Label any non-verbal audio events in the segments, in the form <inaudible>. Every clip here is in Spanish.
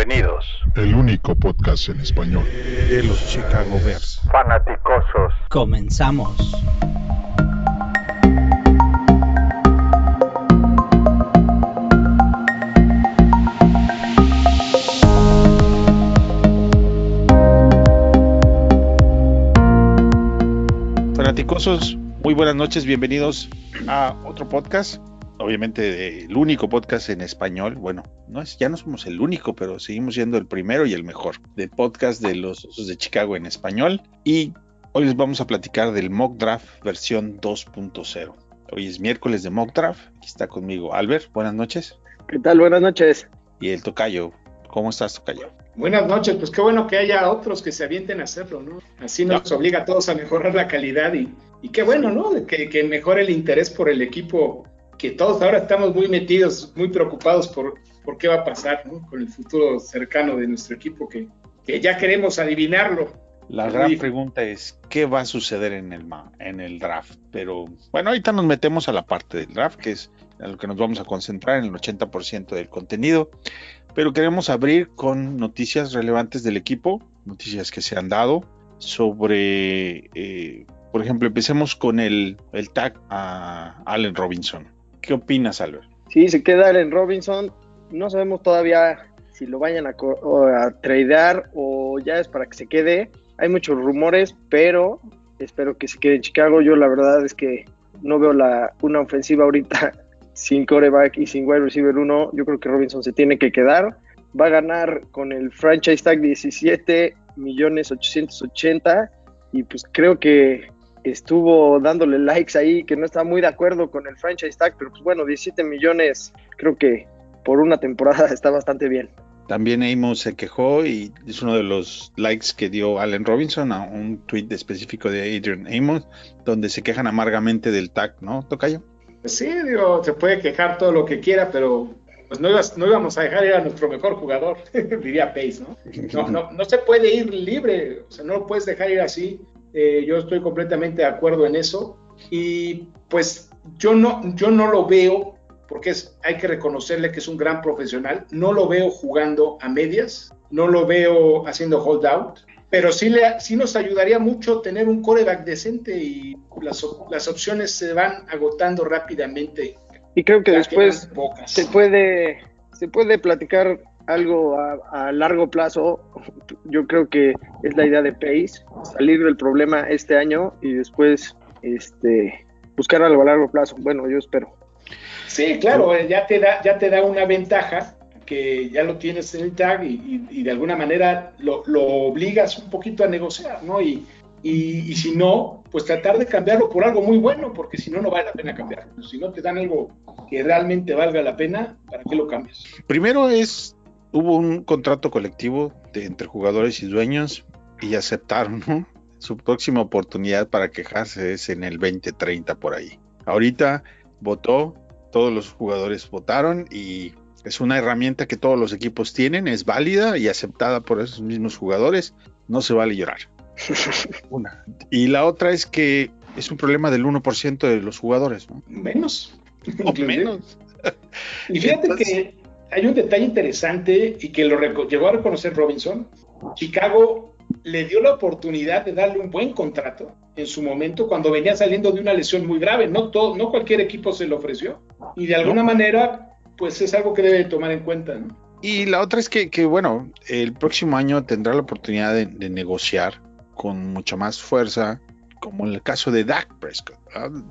Bienvenidos. El único podcast en español de los Chicago Bears. Fanaticosos. Comenzamos. Fanaticosos, muy buenas noches, bienvenidos a otro podcast obviamente el único podcast en español, bueno, no es, ya no somos el único, pero seguimos siendo el primero y el mejor del podcast de los Osos de Chicago en español. Y hoy les vamos a platicar del Mock Draft versión 2.0. Hoy es miércoles de Mock Draft. Aquí está conmigo Albert. Buenas noches. ¿Qué tal? Buenas noches. Y el Tocayo. ¿Cómo estás, Tocayo? Buenas noches, pues qué bueno que haya otros que se avienten a hacerlo, ¿no? Así nos obliga a todos a mejorar la calidad y, y qué bueno, ¿no? Que, que mejore el interés por el equipo que todos ahora estamos muy metidos, muy preocupados por, por qué va a pasar con el futuro cercano de nuestro equipo, que, que ya queremos adivinarlo. La gran pregunta es, ¿qué va a suceder en el, en el draft? Pero bueno, ahorita nos metemos a la parte del draft, que es a lo que nos vamos a concentrar en el 80% del contenido. Pero queremos abrir con noticias relevantes del equipo, noticias que se han dado sobre, eh, por ejemplo, empecemos con el, el tag a Allen Robinson. ¿Qué opinas, Albert? Sí, se queda Allen Robinson. No sabemos todavía si lo vayan a, a tradear o ya es para que se quede. Hay muchos rumores, pero espero que se quede en Chicago. Yo la verdad es que no veo la, una ofensiva ahorita <laughs> sin coreback y sin wide receiver 1. Yo creo que Robinson se tiene que quedar. Va a ganar con el franchise tag 17 millones 880 y pues creo que estuvo dándole likes ahí, que no está muy de acuerdo con el franchise tag, pero pues bueno, 17 millones, creo que por una temporada <laughs> está bastante bien. También Amos se quejó y es uno de los likes que dio Allen Robinson a un tweet específico de Adrian Amos, donde se quejan amargamente del tag, ¿no, Tocayo? Pues sí, digo, se puede quejar todo lo que quiera, pero pues no, no íbamos a dejar ir a nuestro mejor jugador, <laughs> diría Pace, ¿no? ¿no? No, no se puede ir libre, o sea, no lo puedes dejar ir así. Eh, yo estoy completamente de acuerdo en eso. Y pues yo no, yo no lo veo, porque es, hay que reconocerle que es un gran profesional, no lo veo jugando a medias, no lo veo haciendo holdout, pero sí, le, sí nos ayudaría mucho tener un coreback decente y las, las opciones se van agotando rápidamente. Y creo que después se puede, se puede platicar algo a, largo plazo, yo creo que es la idea de Pace, salir del problema este año y después este, buscar algo a largo plazo. Bueno, yo espero. Sí, claro, eh, ya te da, ya te da una ventaja que ya lo tienes en el tag y, de alguna manera lo, obligas un poquito a negociar, ¿no? Y, y, si no, pues tratar de cambiarlo por algo muy bueno, porque si no, no vale la pena cambiarlo. Si no te dan algo que realmente valga la pena, ¿para qué lo cambias? Primero es hubo un contrato colectivo de, entre jugadores y dueños y aceptaron, ¿no? Su próxima oportunidad para quejarse es en el 2030 por ahí. Ahorita votó, todos los jugadores votaron y es una herramienta que todos los equipos tienen, es válida y aceptada por esos mismos jugadores. No se vale llorar. <laughs> una. Y la otra es que es un problema del 1% de los jugadores, ¿no? Menos. <laughs> O menos. Y fíjate que hay un detalle interesante y que lo llegó a reconocer Robinson. Chicago le dio la oportunidad de darle un buen contrato en su momento cuando venía saliendo de una lesión muy grave. No, todo, no cualquier equipo se lo ofreció. Y de alguna manera, pues es algo que debe tomar en cuenta. Y la otra es que, que, bueno, el próximo año tendrá la oportunidad de, de, negociar con mucha más fuerza, como en el caso de Dak Prescott.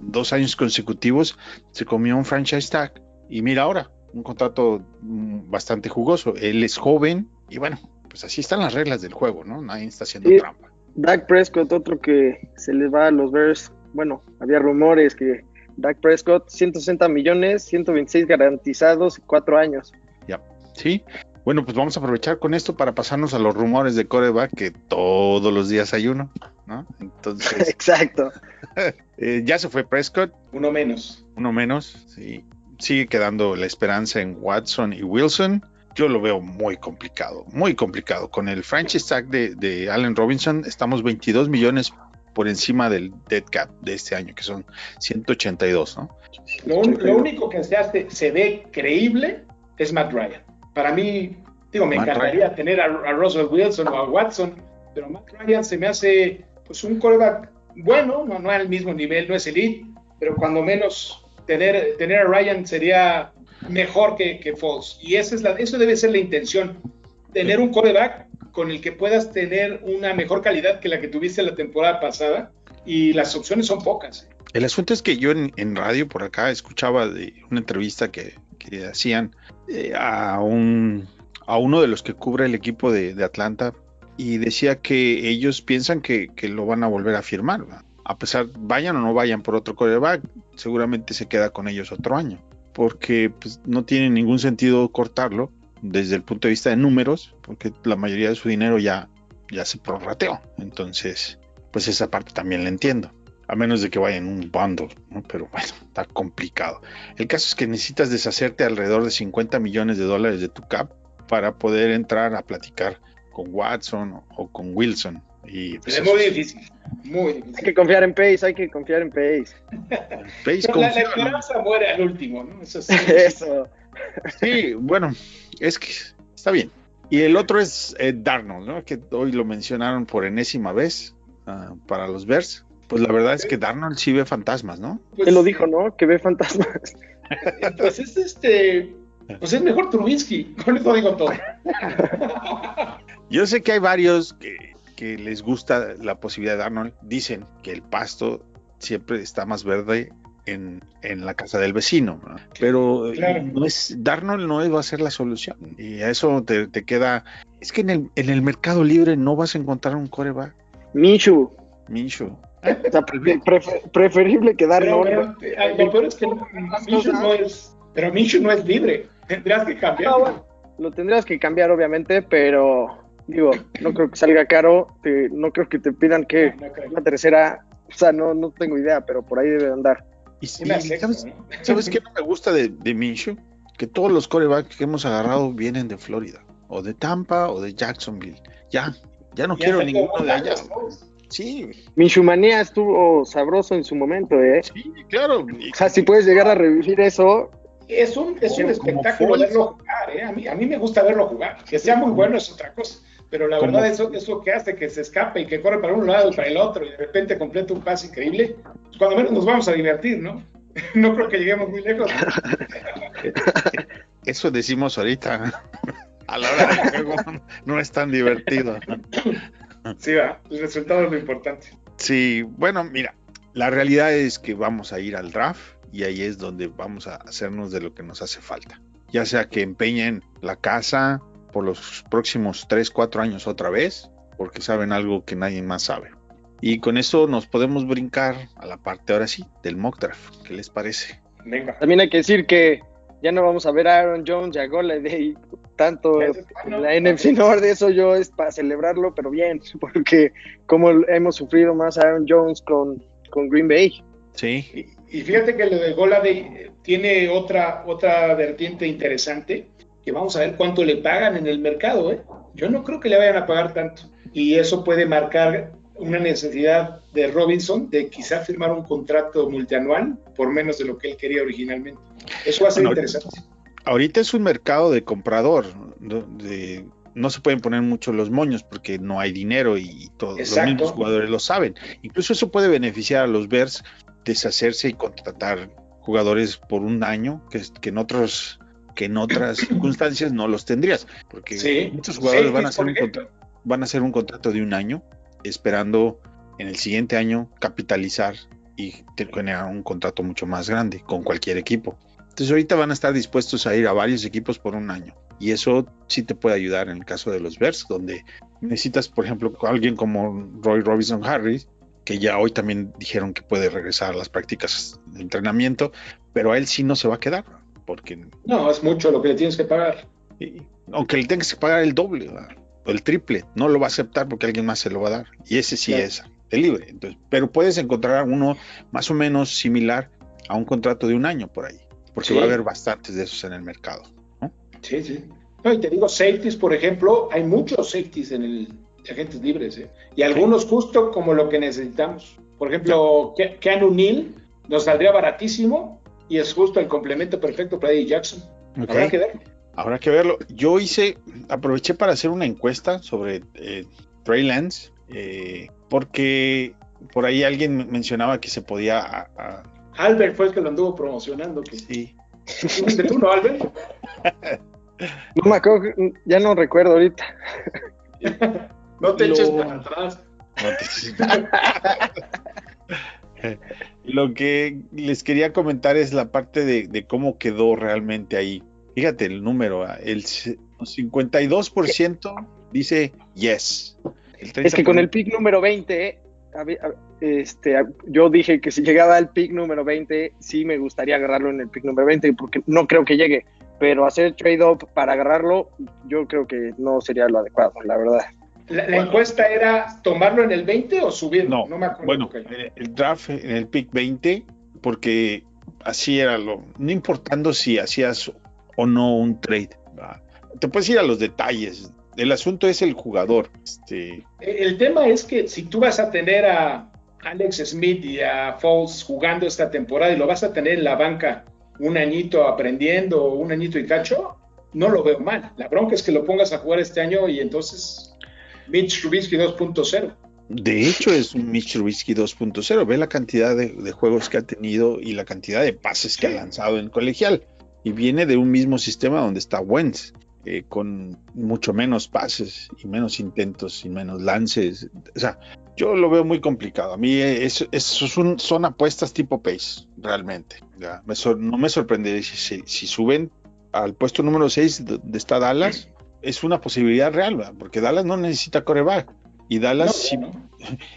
Dos años consecutivos se comió un franchise tag. Y mira ahora, un contrato mm, bastante jugoso. Él es joven y bueno, pues así están las reglas del juego, ¿no? Nadie está haciendo trampa. Dak Prescott, otro que se le va a los Bears. Bueno, había rumores que Dak Prescott, 160 millones, 126 garantizados, cuatro años. Ya, sí. Bueno, pues vamos a aprovechar con esto para pasarnos a los rumores de coreback, que todos los días hay uno, ¿no? Entonces. <laughs> Exacto. <laughs> eh, ya se fue Prescott. Uno menos. Uno menos, sí sigue quedando la esperanza en Watson y Wilson. Yo lo veo muy complicado, muy complicado. Con el franchise tag de, Allen Robinson estamos 22 millones por encima del dead cap de este año, que son 182, ¿no? Lo, único que se, hace, se ve creíble es Matt Ryan. Para mí, Digo, me Matt encantaría tener a, a Russell Wilson o a Watson, pero Matt Ryan se me hace pues un coreback bueno, no, no al mismo nivel, no es elite, pero cuando menos tener, tener a Ryan sería mejor que, que Foles. Y esa es la, eso debe ser la intención, tener un coreback con el que puedas tener una mejor calidad que la que tuviste la temporada pasada y las opciones son pocas. ¿eh? El asunto es que yo en, radio por acá escuchaba de una entrevista que, que hacían eh, a, un, a uno de los que cubre el equipo de, Atlanta y decía que ellos piensan que, lo van a volver a firmar. A pesar, vayan o no vayan por otro quarterback, seguramente se queda con ellos otro año. Porque pues, no tiene ningún sentido cortarlo desde el punto de vista de números, porque la mayoría de su dinero ya, ya se prorrateó. Entonces, pues esa parte también la entiendo. A menos de que vaya en un bundle, ¿no? pero bueno, está complicado. El caso es que necesitas deshacerte alrededor de 50 millones de dólares de tu cap para poder entrar a platicar con Watson o, con Wilson. Y pues, es muy difícil, muy Hay difícil. que confiar en Pace, hay que confiar en Pace. <laughs> Pace la, la esperanza muere al último, ¿no? Eso sí. <laughs> Eso. Sí, bueno, es que está bien. Y el otro es eh, Darnold, ¿no? Que hoy lo mencionaron por enésima vez ah, para los Bears. Pues la verdad es que Darnold sí ve fantasmas, ¿no? Pues, Él lo dijo, ¿no? Que ve fantasmas. Pues es este. Pues es mejor Trubinsky, con eso digo todo. Yo sé que hay varios que, que les gusta la posibilidad de Darnold. Dicen que el pasto siempre está más verde en, en la casa del vecino, ¿no? pero eh, Claro. no es Darnold no va a ser la solución. Y a eso te, te queda. Es que en el, en el mercado libre no vas a encontrar un coreback, Minshew. Minshew. O sea, preferible que dar Pero, pero, eh, lo peor es que Minshew no es. Pero Minshew no es libre. Tendrías que cambiar. No, bueno, lo tendrías que cambiar, obviamente, pero digo, no creo que salga caro. te- no creo que te pidan que No una tercera. O sea, no, no tengo idea, pero por ahí debe andar. Y, ¿sabes, ¿no? ¿sabes qué <laughs> no me gusta de, de Minshew? Que todos los corebacks que hemos agarrado vienen de Florida, o de Tampa, o de Jacksonville. Ya, ya no Ya quiero ninguno de allá. Sí, Minshumanía estuvo sabroso en su momento, ¿eh? sí, claro. O sea, si puedes llegar a revivir eso, Es un, es un espectáculo verlo jugar, ¿eh? A mí, a mí me gusta verlo jugar. Que sea muy bueno es otra cosa. Pero la Como- verdad, eso es lo que hace que se escape y que corre para un lado y para el otro y de repente completa un pase increíble. Pues cuando menos nos vamos a divertir, ¿no? <laughs> No creo que lleguemos muy lejos. <laughs> Eso decimos ahorita. <laughs> A la hora del juego no es tan divertido. Sí, va. El resultado es lo importante. Sí, bueno, mira, la realidad es que vamos a ir al draft y ahí es donde vamos a hacernos de lo que nos hace falta. Ya sea que empeñen la casa por los próximos 3, 4 años otra vez, porque saben algo que nadie más sabe. Y con eso nos podemos brincar a la parte ahora sí del mock draft. ¿Qué les parece? Venga. también hay que decir que ya no vamos a ver a Aaron Jones y a Golladay tanto es en bueno. la NFC North, eso yo es para celebrarlo, pero bien, <laughs> porque como hemos sufrido más a Aaron Jones con, con Green Bay. Sí, Y, y fíjate que lo de Goladay eh, tiene otra, otra vertiente interesante, que vamos a ver cuánto le pagan en el mercado. ¿eh? Yo no creo que le vayan a pagar tanto. Y eso puede marcar una necesidad de Robinson de quizá firmar un contrato multianual por menos de lo que él quería originalmente. Eso va a ser Bueno, interesante. ahorita es un mercado de comprador. ¿no? De- no se pueden poner mucho los moños porque no hay dinero y todos los mismos jugadores lo saben. Incluso eso puede beneficiar a los Bears deshacerse y contratar jugadores por un año que, que en otros que en otras <clears throat> circunstancias no los tendrías porque Sí. muchos jugadores Sí, van a hacer un contrato van a hacer un contrato de un año esperando en el siguiente año capitalizar y generar un contrato mucho más grande con cualquier equipo. Entonces ahorita van a estar dispuestos a ir a varios equipos por un año. Y eso sí te puede ayudar en el caso de los Bears, donde necesitas, por ejemplo, alguien como Roy Robinson Harris, que ya hoy también dijeron que puede regresar a las prácticas de entrenamiento, pero a él sí no se va a quedar, porque No, es mucho lo que le tienes que pagar. y- aunque le tengas que pagar el doble ¿verdad? o el triple, no lo va a aceptar porque alguien más se lo va a dar. Y ese sí Claro. es de libre. Entonces, pero puedes encontrar uno más o menos similar a un contrato de un año por ahí, porque Sí. va a haber bastantes de esos en el mercado. Sí, sí. No, y te digo, safeties, por ejemplo, hay muchos safeties en el de agentes libres, ¿eh? y algunos justo como lo que necesitamos. Por ejemplo, Ke- Keanu Neal nos saldría baratísimo y es justo el complemento perfecto para Eddie Jackson. Habrá que ver. Habrá que verlo. Yo hice, aproveché para hacer una encuesta sobre eh, Trey Lance, eh, porque por ahí alguien mencionaba que se podía. a- a- Albert fue el que lo anduvo promocionando. Que... sí, ¿Fuiste tú, no, Albert? <laughs> No me acuerdo, ya no recuerdo ahorita. No te Lo- eches para atrás. No te- <laughs> Lo que les quería comentar es la parte de, cómo quedó realmente ahí. Fíjate el número, ah, el c- 52% dice yes. Es que con el pick número 20, eh, este, yo dije que si llegaba al pick número 20, sí me gustaría agarrarlo en el pick número 20, porque no creo que llegue. Pero hacer trade-up para agarrarlo, yo creo que no sería lo adecuado, la verdad. La, la encuesta era tomarlo en el 20 o subirlo. No, me acuerdo. Bueno, el, el draft en el pick 20, porque así era lo, no importando si hacías o no un trade. Te puedes ir a los detalles. El asunto es el jugador. Este, El tema es que si tú vas a tener a Alex Smith y a Foles jugando esta temporada y lo vas a tener en la banca un añito aprendiendo, un añito y cacho, no lo veo mal. La bronca es que lo pongas a jugar este año y entonces Mitch Trubisky 2.0. De hecho, es un Mitch Trubisky 2.0. Ve la cantidad de, de juegos que ha tenido y la cantidad de pases que ha lanzado en colegial. Y viene de un mismo sistema donde está Wentz, eh, con mucho menos pases y menos intentos y menos lances. O sea, yo lo veo muy complicado. A mí eh, eso es un- son apuestas tipo Pace, realmente. Ya, me sor- no me sorprendería si, si- si suben al puesto número 6 donde está Dallas. Es una posibilidad real, ¿verdad? porque Dallas no necesita coreback. Y Dallas No, sí no.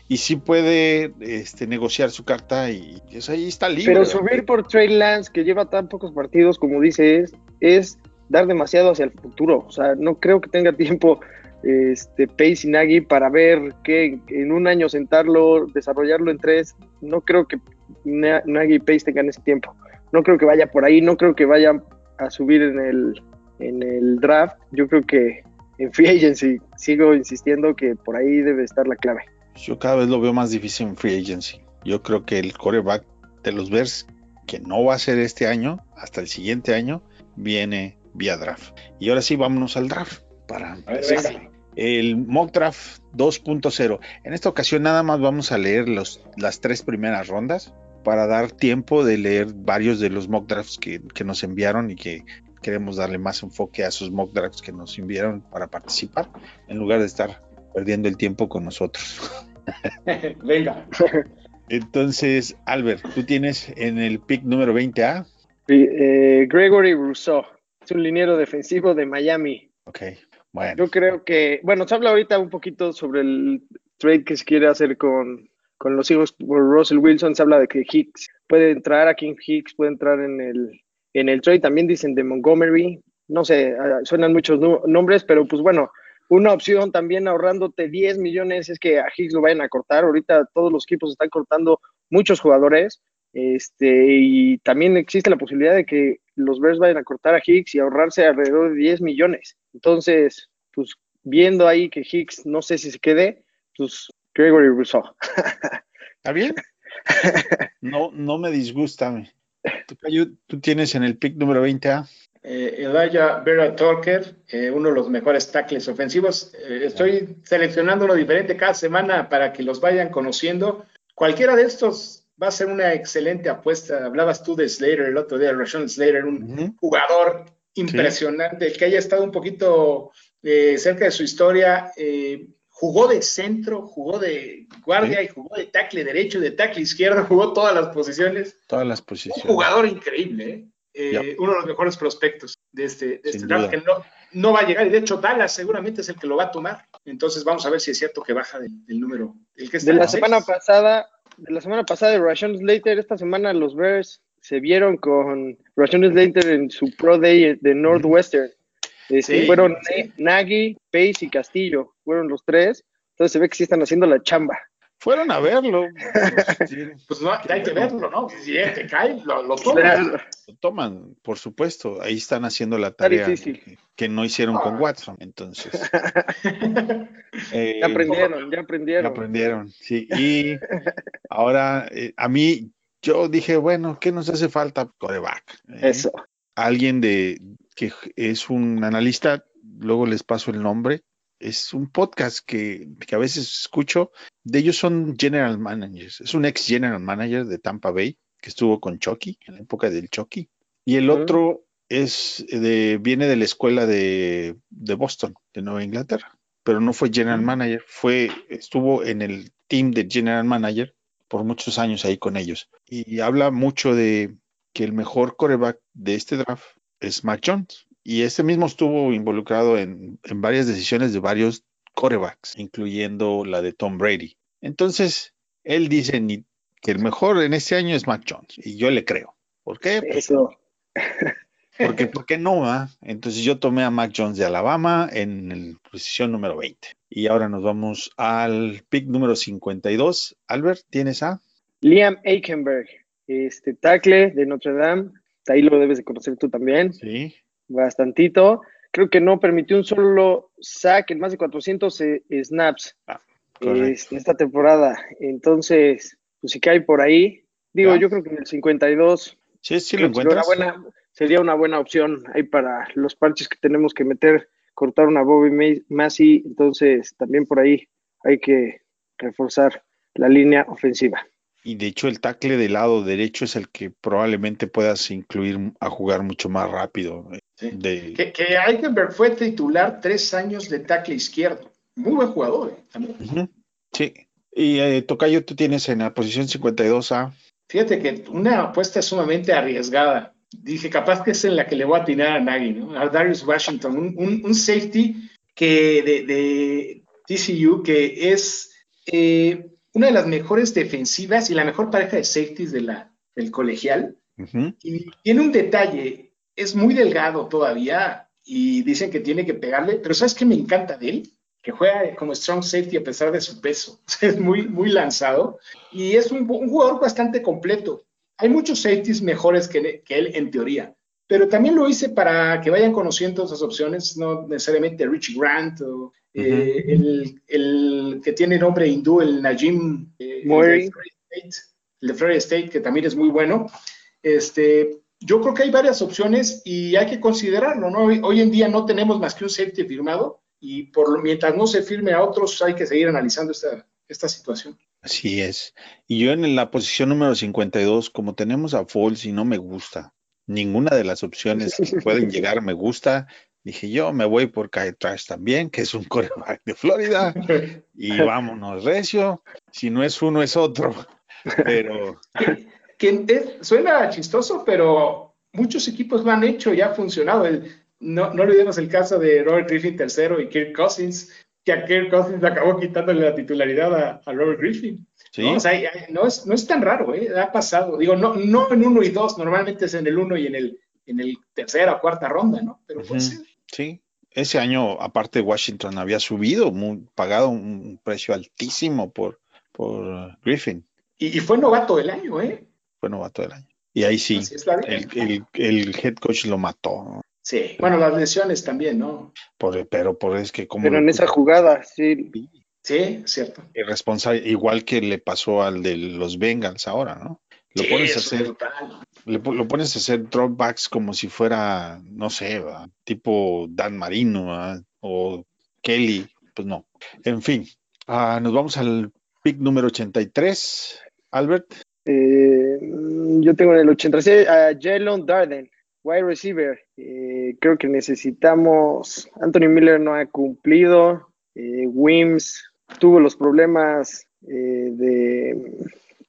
y sí puede este, negociar su carta y pues, ahí está libre. Pero ¿verdad? subir por Trey Lance, que lleva tan pocos partidos, como dices, es dar demasiado hacia el futuro. O sea, no creo que tenga tiempo este, Pace y Nagy para ver que en un año sentarlo, desarrollarlo en tres. No creo que Na- Nagy y Pace tengan ese tiempo. No creo que vaya por ahí, no creo que vaya a subir en el, en el draft. Yo creo que en free <laughs> agency sigo insistiendo que por ahí debe estar la clave. Yo cada vez lo veo más difícil en free agency. Yo creo que el coreback de los Bears, que no va a ser este año, hasta el siguiente año, viene vía draft. Y ahora sí, vámonos al draft para ver, empezar. El mock draft 2.0. En esta ocasión nada más vamos a leer los, las tres primeras rondas para dar tiempo de leer varios de los mock drafts que, que nos enviaron y que queremos darle más enfoque a esos mock drafts que nos enviaron para participar, en lugar de estar perdiendo el tiempo con nosotros. <laughs> Venga. Entonces, Albert, tú tienes en el pick número 20A. Sí, eh, Gregory Rousseau es un liniero defensivo de Miami. Ok, bueno. Yo creo que, bueno, se habla ahorita un poquito sobre el trade que se quiere hacer con, con los hijos por Russell Wilson. Se habla de que Hicks puede entrar, a King Hicks puede entrar en el, en el trade. También dicen de Montgomery. No sé, ah, suenan muchos nombres, pero pues bueno, una opción también ahorrándote 10 millones es que a Hicks lo vayan a cortar. Ahorita todos los equipos están cortando muchos jugadores. Este, y también existe la posibilidad de que los Bears vayan a cortar a Hicks y ahorrarse alrededor de 10 millones. Entonces, pues viendo ahí que Hicks no sé si se quede, pues Gregory Rousseau. <laughs> ¿Está bien? No, no me disgusta. Tú, tienes en el pick número 20A. Eh, Elijah Vera Talker, eh, uno de los mejores tackles ofensivos. Eh, estoy seleccionando uno diferente cada semana para que los vayan conociendo. Cualquiera de estos va a ser una excelente apuesta. Hablabas tú de Slater el otro día, Rashawn Slater, un jugador impresionante, el que haya estado un poquito eh, cerca de su historia. Jugó de centro, jugó de guardia Sí. y jugó de tackle derecho, de tackle izquierdo, <laughs> jugó todas las posiciones. Todas las Un posiciones. jugador increíble, ¿eh? Eh, uno de los mejores prospectos de este, de este draft, duda. que no, no va a llegar. Y de hecho, Dallas seguramente es el que lo va a tomar. Entonces, vamos a ver si es cierto que baja del, del número. El que está De la seis. semana pasada, de la semana pasada de Rashawn Slater, esta semana los Bears se vieron con Rashawn Slater en su Pro Day de Northwestern. Este, Sí, fueron sí. Nagy, Pace y Castillo, fueron los tres. Entonces se ve que sí están haciendo la chamba. Fueron a verlo. <laughs> Pues no, hay que verlo, ¿no? Si es que cae, lo, lo toma. Lo toman, por supuesto. Ahí están haciendo la tarea que, que no hicieron con Watson. Entonces, <laughs> eh, Ya aprendieron, ya ya aprendieron. aprendieron. Sí, y ahora eh, a mí, yo dije, bueno, ¿qué nos hace falta? Coreback. ¿eh? Eso. Alguien de que es un analista, luego les paso el nombre. Es un podcast que, que a veces escucho. De ellos son general managers. Es un ex general manager de Tampa Bay que estuvo con Chucky en la época del Chucky. Y el otro es de, viene de la escuela de, de Boston, de Nueva Inglaterra, pero no fue general manager, fue, estuvo en el team de general manager por muchos años ahí con ellos. Y habla mucho de que el mejor coreback de este draft es Mac Jones. Y este mismo estuvo involucrado en, en varias decisiones de varios corebacks, incluyendo la de Tom Brady. Entonces, él dice ni- que el mejor en este año es Mac Jones. Y yo le creo. ¿Por qué? Pues Eso. porque, ¿por qué no? va? Entonces yo tomé a Mac Jones de Alabama en la posición número 20. Y ahora nos vamos al pick número 52. Albert, ¿tienes a? Liam Aikenberg, este tackle de Notre Dame. Ahí lo debes de conocer tú también. Sí. Bastantito. Creo que no permitió un solo sack en más de 400 eh, snaps Ah, este, esta temporada. Entonces, pues si cae por ahí, digo, yo creo que en el 52 Sí, sí lo que sería una, encuentras. buena, sería una buena opción ahí para los parches que tenemos que meter, cortar una Bobby Massey. Entonces, también por ahí hay que reforzar la línea ofensiva. Y de hecho el tackle del lado derecho es el que probablemente puedas incluir a jugar mucho más rápido. eh, Sí. De, Que, que Eichenberg fue titular tres años de tackle izquierdo. Muy buen jugador, ¿eh? También. Sí. Y eh, Tocayo, tú tienes en la posición 52 a... Fíjate que una apuesta sumamente arriesgada. Dije, capaz que es en la que le voy a atinar a Nagy, ¿no? A Darius Washington, un, un- un safety que de, de TCU que es eh, una de las mejores defensivas y la mejor pareja de safeties de la, del colegial. Ujú, Y tiene un detalle, es muy delgado todavía y dicen que tiene que pegarle, pero ¿sabes qué me encanta de él? Que juega como strong safety a pesar de su peso. <laughs> Es muy, muy lanzado y es un, un jugador bastante completo. Hay muchos safeties mejores que, que, él en teoría, pero también lo hice para que vayan conociendo esas opciones, no necesariamente Richie Grant o eh, el, el, que tiene nombre hindú, el Najim eh, Murray. el de Florida State, el de Florida State, que también es muy bueno. Este, yo creo que hay varias opciones y hay que considerarlo, ¿no? Hoy, hoy en día no tenemos más que un safety firmado y por lo, mientras no se firme a otros hay que seguir analizando esta, esta situación. Así es. Y yo en la posición número 52, como tenemos a Foles y no me gusta, ninguna de las opciones que pueden llegar me gusta, dije yo me voy por Kyle Trash también, que es un <laughs> coreback de Florida, y <laughs> vámonos, recio. Si no es uno, es otro. <laughs> Pero que, suena chistoso, pero muchos equipos lo han hecho y ha funcionado. El, no, no olvidemos el caso de Robert Griffin III y Kirk Cousins, que a Kirk Cousins acabó quitándole la titularidad a, a Robert Griffin. ¿sí? ¿no? O sea, no, es, no es tan raro, ¿eh? ha pasado. Digo, no, no en uno y dos, normalmente es en el uno y en el, en el tercera o cuarta ronda, ¿no? Pero puede ser. Sí, ese año, aparte, Washington había subido, muy, pagado un precio altísimo por, por Griffin. Y, y, fue novato del año, ¿eh? Fue novato del año. Y ahí sí, el, el, el, head coach lo mató. ¿no? Sí, bueno, las lesiones también, ¿no? Por, pero por es que como... Pero en esa jugada, sí. Sí, cierto. Irresponsable, igual que le pasó al de los Bengals ahora, ¿no? Lo sí, pones a hacer, le, lo pones a hacer dropbacks como si fuera, no sé, tipo Dan Marino o Kelly, pues no. En fin, uh, nos vamos al pick número 83. Albert. Eh, yo tengo en el 86 a Jalen Darden, wide receiver. Eh, creo que necesitamos. Anthony Miller no ha cumplido. Eh, Wims tuvo los problemas eh, de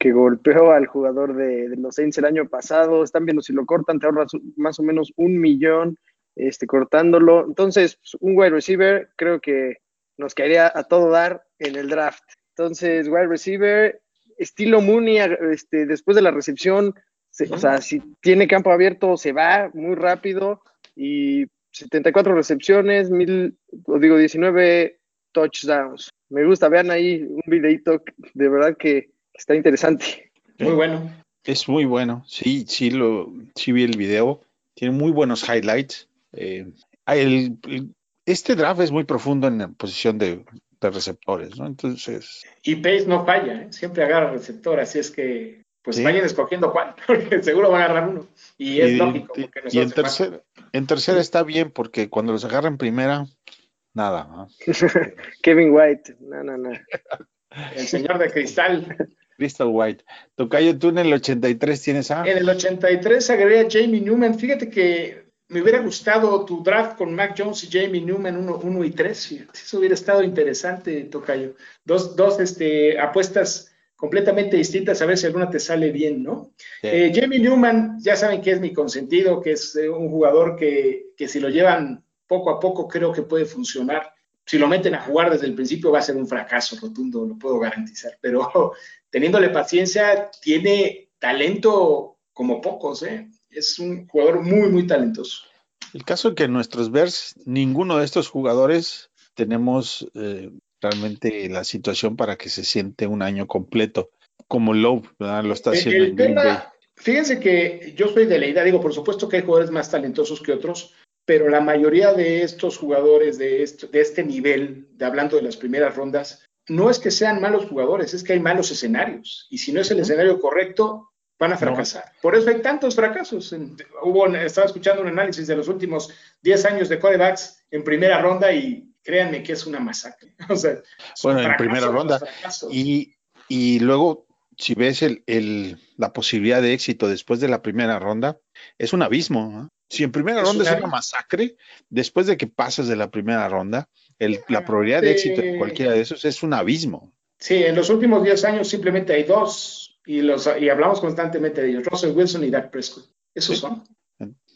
que golpeó al jugador de, los Saints el año pasado. Están viendo si lo cortan, te ahorras más o menos un millón este, cortándolo. Entonces, pues, un wide receiver creo que nos caería a todo dar en el draft. Entonces, wide receiver, estilo Mooney, este, después de la recepción, se, o sea, si tiene campo abierto, se va muy rápido y 74 recepciones, mil, digo, 19 touchdowns. Me gusta, vean ahí un videito de verdad que está interesante. Muy bueno. Es muy bueno, sí, sí, lo, sí vi el video, tiene muy buenos highlights. Eh, el, el, este draft es muy profundo en la posición de, de receptores, ¿no? Entonces. Y Pace no falla, ¿eh? siempre agarra receptor, así es que pues Sí. vayan escogiendo cuál, <laughs> porque seguro va a agarrar uno. Y es Y- lógico. y- porque y en tercera, en tercera está bien porque cuando los agarra en primera, nada. ¿no? <laughs> Kevin White. No, no, no. el señor de cristal. <laughs> Crystal White. Tocayo, tú en el 83 tienes a. En el 83 agregué a Jamie Newman. Fíjate que me hubiera gustado tu draft con Mac Jones y Jamie Newman 1 y 3. Fíjate, eso hubiera estado interesante, Tocayo. Dos, dos este, apuestas completamente distintas, a ver si alguna te sale bien, ¿no? Sí. Eh, Jamie Newman, ya saben que es mi consentido, que es eh, un jugador que, que si lo llevan poco a poco creo que puede funcionar. Si lo meten a jugar desde el principio va a ser un fracaso rotundo, lo puedo garantizar. Pero <laughs> teniéndole paciencia, tiene talento como pocos, ¿eh? Es un jugador muy, muy talentoso. El caso es que en nuestros Bears, ninguno de estos jugadores tenemos eh, realmente la situación para que se siente un año completo, como Lowe ¿verdad? lo está El- haciendo el en Green Bay. fíjense que yo soy de la idea, digo, por supuesto que hay jugadores más talentosos que otros, pero la mayoría de estos jugadores de, esto- de este nivel, de hablando de las primeras rondas, no es que sean malos jugadores, es que hay malos escenarios. Y si no es el escenario correcto, van a fracasar. Por eso hay tantos fracasos. Hubo, estaba escuchando un análisis de los últimos 10 años de corebacks en primera ronda y créanme que es una masacre. <laughs> O sea, Bueno, en primera ronda. Y, y luego, si ves el, el- la posibilidad de éxito después de la primera ronda, es un abismo. ¿no? Si en primera Es ronda es una masacre, después de que pasas de la primera ronda, el- la probabilidad de éxito Sí. cualquiera de esos es un abismo. Sí, en los últimos 10 años simplemente hay dos y, los, y hablamos constantemente de ellos, Russell Wilson y Dak Prescott. Esos Sí. son.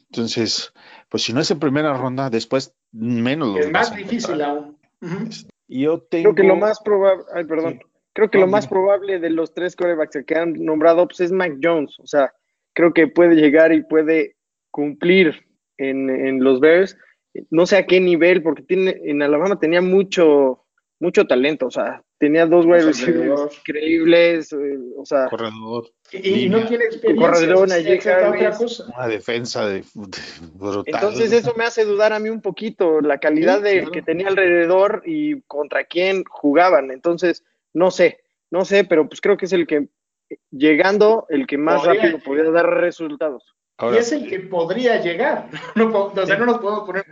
Entonces, pues si no es en primera ronda, después menos lo Es más difícil aún. Yo tengo... Creo que lo más probable, ay, perdón, Sí. creo que No, lo más probable de los tres corebacks que han nombrado pues, es Mac Jones. O sea, creo que puede llegar y puede cumplir en, en los Bears. No sé a qué nivel, porque tiene, en Alabama tenía mucho, mucho talento. O sea, tenía dos wide receivers increíbles. eh, O sea, corredor, Y, no tiene experiencia. corredor, una defensa de, de- brutal. Entonces eso me hace dudar a mí un poquito la calidad Sí, de claro. que tenía alrededor y contra quién jugaban. Entonces, no sé, no sé, pero pues creo que es el que llegando, el que más Podría- rápido podría dar resultados. Ahora, y es el que podría llegar. <laughs> No, o sea, no nos podemos poner.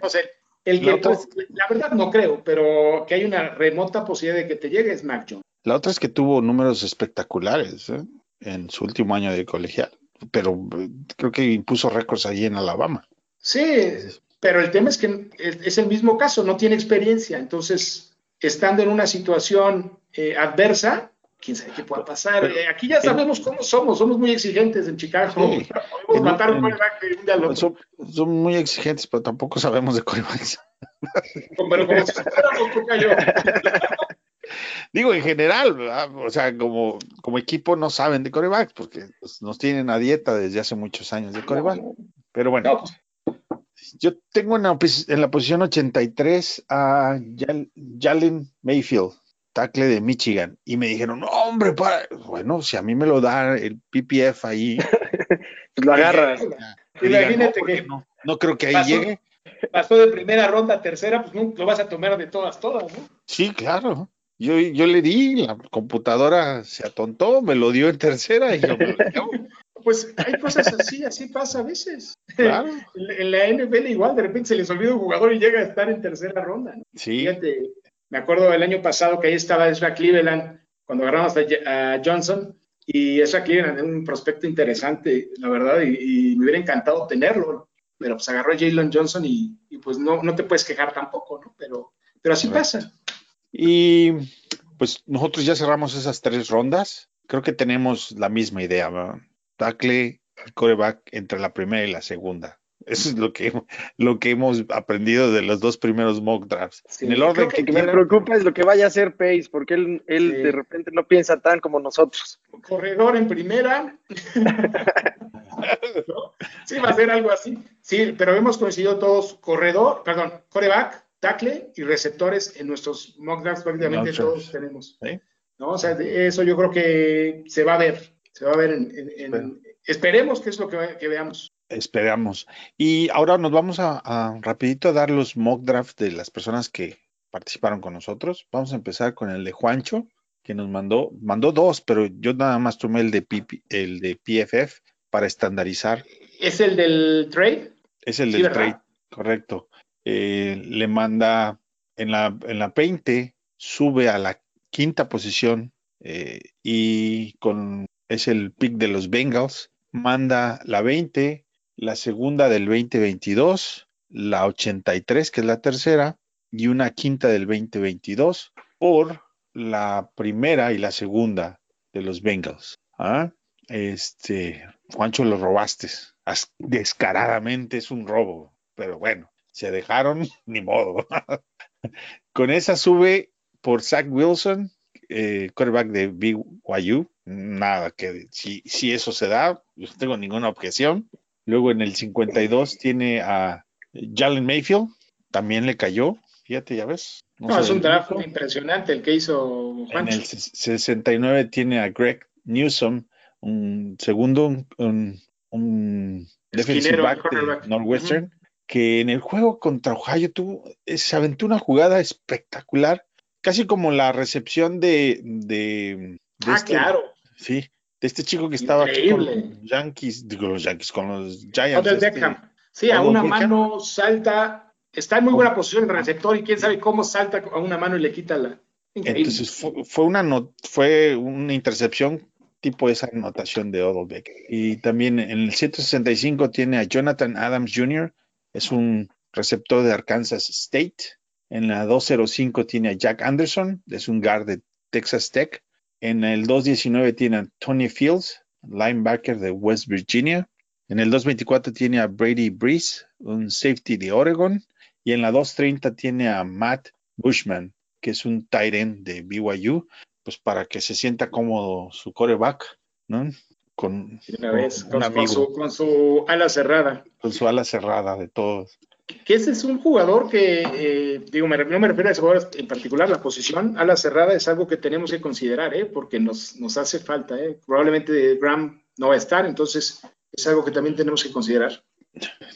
O sea, el que La otra po- la verdad no creo, pero que hay una remota posibilidad de que te llegue es Mac Jones. la otra es que tuvo números espectaculares ¿eh? en su último año de colegial, pero eh, creo que impuso récords allí en Alabama. Sí, pero el tema es que es, es el mismo caso, no tiene experiencia. Entonces, estando en una situación eh, adversa, quién sabe qué pueda pasar. Pero- Eh, aquí ya sabemos cómo somos, somos muy exigentes en Chicago. Sí. <laughs> Podemos matar un de un día al otro. Son, son muy exigentes, pero tampoco sabemos de corebacks. Pero como si. <laughs> Digo, en general, ¿verdad? o sea, como, como equipo no saben de corebacks, porque pues, nos tienen a dieta desde hace muchos años de coreback. Pero bueno, No, pues, yo tengo en la, pos- en la posición 83 a Jal- Jalen Mayfield, tackle de Michigan, y me dijeron, no, hombre, para... bueno, si a mí me lo da el PPF ahí, <laughs> Pues lo agarras. Imagínate no, que- no, no creo que ahí Pasó. llegue. pasó de primera ronda a tercera, pues no, lo vas a tomar de todas, todas, ¿no? Sí, claro. Yo, yo le di, la computadora se atontó, me lo dio en tercera y yo me lo. <laughs> Pues hay cosas así, así pasa a veces. Claro. En <laughs> en la NFL igual, de repente se les olvida un jugador y llega a estar en tercera ronda. ¿no? Sí, Fíjate, me acuerdo del año pasado que ahí estaba Ezra Cleveland cuando agarramos a, Johnson y Ezra Cleveland es un prospecto interesante, la verdad, y, y me hubiera encantado tenerlo, pero pues agarró Jalen Johnson y, y, pues no, no te puedes quejar tampoco, ¿no? Pero, pero así Correcto. pasa. Y pues nosotros ya cerramos esas tres rondas. Creo que tenemos la misma idea, ¿verdad? Tackle coreback entre la primera y la segunda. Eso es lo que, lo que hemos aprendido de los dos primeros mock drafts. Sí, en el orden que, que Lo que me preocupa es lo que vaya a hacer Pace, porque él, él Sí. de repente no piensa tan como nosotros. Corredor en primera. ¿No? <laughs> Sí, va a ser algo así. Sí, pero hemos coincidido todos, corredor, perdón, coreback, tackle y receptores en nuestros mock drafts prácticamente todos tenemos. Sí. ¿no? O sea, de eso yo creo que se va a ver, se va a ver en, en- en- Bueno. Esperemos que es lo que, que veamos. Esperamos. Y ahora nos vamos a, a rapidito a dar los mock drafts de las personas que participaron con nosotros. Vamos a empezar con el de Juancho, que nos mandó, mandó dos, pero yo nada más tomé el de, PP el de PFF para estandarizar. ¿Es el del trade? Es el Sí, del ¿verdad? trade, correcto. Eh, le manda en la, en la 20, sube a la quinta posición eh, y con es el pick de los Bengals. Manda la 20, la segunda del 2022, la 83, que es la tercera, y una quinta del 2022 por la primera y la segunda de los Bengals. ¿Ah? Este, Juancho, lo robaste. As- Descaradamente es un robo, pero bueno, se dejaron, <laughs> ni modo. <laughs> Con esa sube por Zach Wilson, eh, quarterback de BYU. Nada que si, si eso se da, yo no tengo ninguna objeción. Luego en el 52 tiene a Jalen Mayfield, también le cayó. Fíjate, ya ves. No, es un draft impresionante el que hizo En Juancho. el ses- 69 tiene a Greg Newsom, un segundo, un, un, defensive back de. Northwestern, que en el juego contra Ohio tuvo, eh, se aventó una jugada espectacular, casi como la recepción de, de, de Ah, este, claro. sí, de este chico que estaba aquí con los Yankees, digo los Yankees, con los Giants. Este, Beckham. Sí, a una Beckham. mano salta, está en muy buena posición el receptor y quién sabe cómo salta a una mano y le quita la. Increíble. Entonces fue, fue una no- fue una intercepción tipo esa anotación de Odell Beckham. Y también en el 165 tiene a Jonathan Adams Jr., es un receptor de Arkansas State. En la 205 tiene a Jack Anderson, es un guard de Texas Tech. En el 219 tiene a Tony Fields, linebacker de West Virginia. En el 224 tiene a Brady Breeze, un safety de Oregon. Y en la 230 tiene a Matt Bushman, que es un tight end de BYU, pues para que se sienta cómodo su coreback, ¿no? Con, una vez, un con, con amigo, su, con su ala cerrada. con su ala cerrada de todos. Que ese es un jugador que, eh, digo, me, no me refiero a ese jugador en particular, la posición ala cerrada es algo que tenemos que considerar, ¿eh? porque nos, nos hace falta. ¿eh? Probablemente Graham no va a estar, entonces es algo que también tenemos que considerar.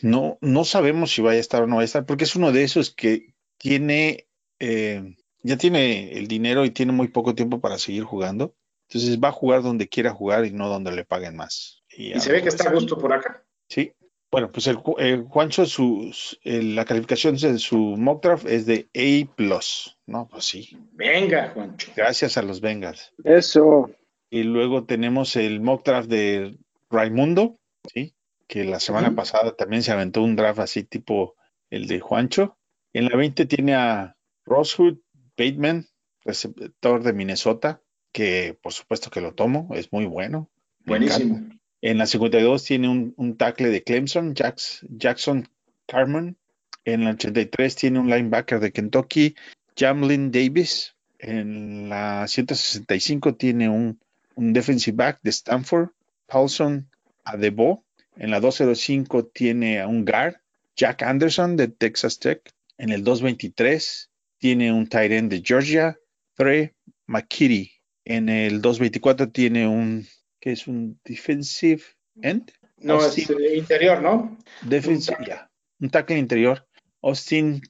No, no sabemos si vaya a estar o no va a estar, porque es uno de esos que tiene, eh, ya tiene el dinero y tiene muy poco tiempo para seguir jugando. Entonces va a jugar donde quiera jugar y no donde le paguen más. Y se ve que está a gusto por acá. Sí. Bueno, pues el, el Juancho, su, la calificación de su mock draft es de A+. No, pues sí. Venga, Juancho. Gracias a los Bengals. Eso. Y luego tenemos el mock draft de Raimundo, ¿sí? Que la semana pasada también se aventó un draft así tipo el de Juancho. En la 20 tiene a Rosewood Bateman, receptor de Minnesota, que por supuesto que lo tomo, es muy bueno. Buenísimo. En la 52 tiene un, tackle de Clemson, Jackson Carmen. En la 83 tiene un linebacker de Kentucky, Jamlin Davis. En la 165 tiene un, un defensive back de Stanford, Paulson Adebo. En la 205 tiene a un guard, Jack Anderson de Texas Tech. En el 223 tiene un tight end de Georgia, Trey McKitty. En el 224 tiene un, que es un defensive end, No, es Austin. eh, interior, ¿no? defensive, tackle. ya, un tackle interior, Austin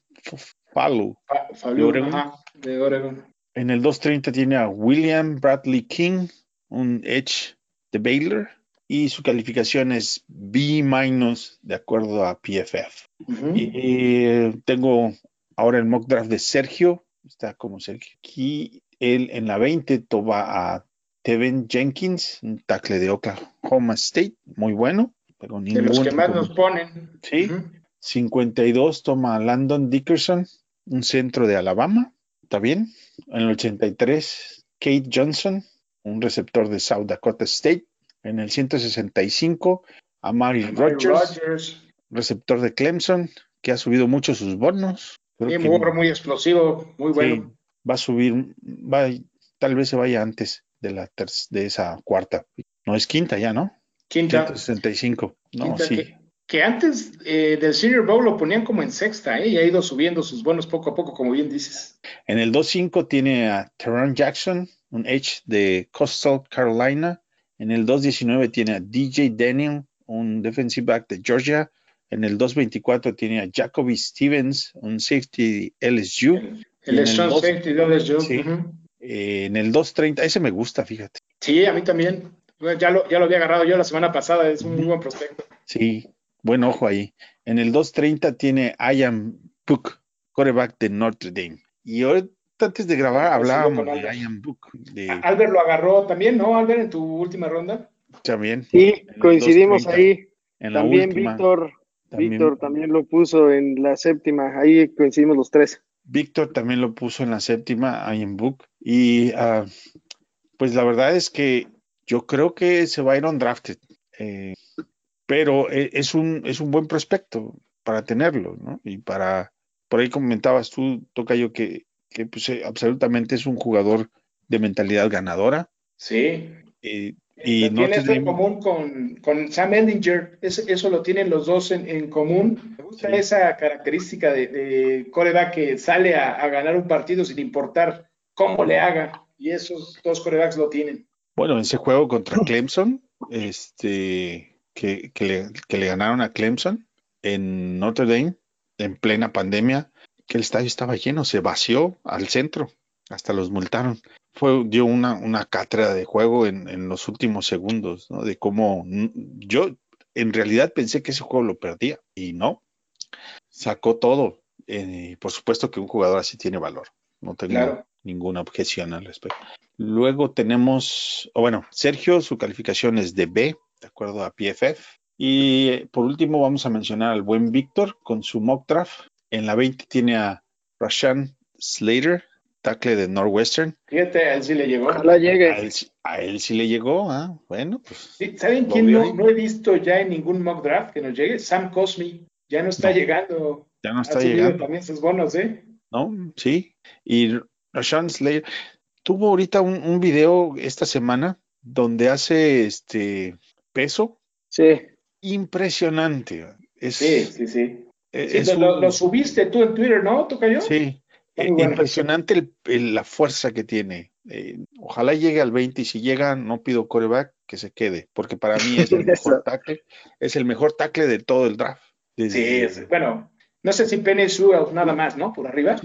Falu. Fa- ¿De Oregon? ajá, de Oregon. En el 230 tiene a William Bradley King, un edge de Baylor, y su calificación es B- de acuerdo a PFF. Y, eh, tengo ahora el mock draft de Sergio, está como Sergio. Aquí él en la 20 toma a Tevin Jenkins, un tackle de Oklahoma State, muy bueno. Pero de los que más nos ponen. Sí. Ujú. 52 toma a Landon Dickerson, un centro de Alabama, está bien. En el 83, Kate Johnson, un receptor de South Dakota State. En el 165, a Mari Rogers, Rodgers. receptor de Clemson, que ha subido mucho sus bonos. Creo Sí, que muy, muy explosivo, muy bueno. sí, va a subir, va, tal vez se vaya antes de la de esa cuarta. No es quinta ya, ¿no? Quinta. 165. No, Quinta sí. que, que antes eh, del Senior Bowl lo ponían como en sexta, ¿eh? Y ha ido subiendo sus bonos poco a poco, como bien dices. En el 2-5 tiene a Teron Jackson, un edge de Coastal Carolina. En el 2-19 tiene a DJ Daniel, un defensive back de Georgia. En el 2-24 tiene a Jacoby Stevens, un safety de LSU. El, el el strong safety de LSU. Sí. Ujú. Eh, en el 2.30, ese me gusta, fíjate. Sí, a mí también. Ya lo, ya lo había agarrado yo la semana pasada, es un muy buen prospecto. Sí, buen ojo ahí. En el 2.30 tiene Ian Book, coreback de Notre Dame. Y ahorita antes de grabar hablábamos de Ian Book. De... Albert lo agarró también, ¿no, Albert, en tu última ronda? También. Sí, coincidimos ahí. En también Víctor, Víctor también lo puso en la séptima. Ahí coincidimos los tres. Víctor también lo puso en la séptima, Ian Book. Y uh, pues la verdad es que yo creo que se va a ir on drafted. Eh, pero e, es un, es un buen prospecto para tenerlo, ¿no? Y para, por ahí comentabas tú, Tocayo, que, que pues, eh, absolutamente es un jugador de mentalidad ganadora. Sí. Eh, y no tiene en común con, con Sam Ellinger, eso lo tienen los dos en, en común. Me gusta esa característica de, de coreback que sale a, a, ganar un partido sin importar cómo le haga, y esos dos corebacks lo tienen. Bueno, en ese juego contra Clemson, este, que, que, le, que le ganaron a Clemson en Notre Dame, en plena pandemia, que el estadio estaba lleno, se vació al centro, hasta los multaron fue, dio una, una cátedra de juego en, en los últimos segundos, ¿no? De cómo yo en realidad pensé que ese juego lo perdía y no, sacó todo. Eh, por supuesto que un jugador así tiene valor, no tengo Claro. Ninguna objeción al respecto. Luego tenemos, o bueno, Sergio, su calificación es de B, de acuerdo a PFF. Y eh, por último vamos a mencionar al buen Víctor con su mock draft. En la 20 tiene a Rashan Slater, tackle de Northwestern. Fíjate, a él sí le llegó. Ojalá llegue. A él, sí- a él sí le llegó, ah, bueno, pues Sí, ¿Saben quién no, he visto ya en ningún mock draft que nos llegue? Sam Cosmi. Ya no está No. llegando. ya no está llegando, también sus bonos, ¿eh? ¿no? Sí. Y Rashawn Slater tuvo ahorita un, un video esta semana donde hace este peso Sí. impresionante. Es, Sí, sí, sí. es- Sí, es lo, lo- un- lo subiste tú en Twitter, ¿no? ¿Toca yo? sí, eh, bueno. impresionante el- el- la fuerza que tiene. Eh, ojalá llegue al 20 y si llega, no pido coreback que se quede, porque para mí es <laughs> el mejor tackle, es el mejor tackle de todo el draft. Sí, es- bueno, no sé si Penny nada más, ¿no? Por arriba.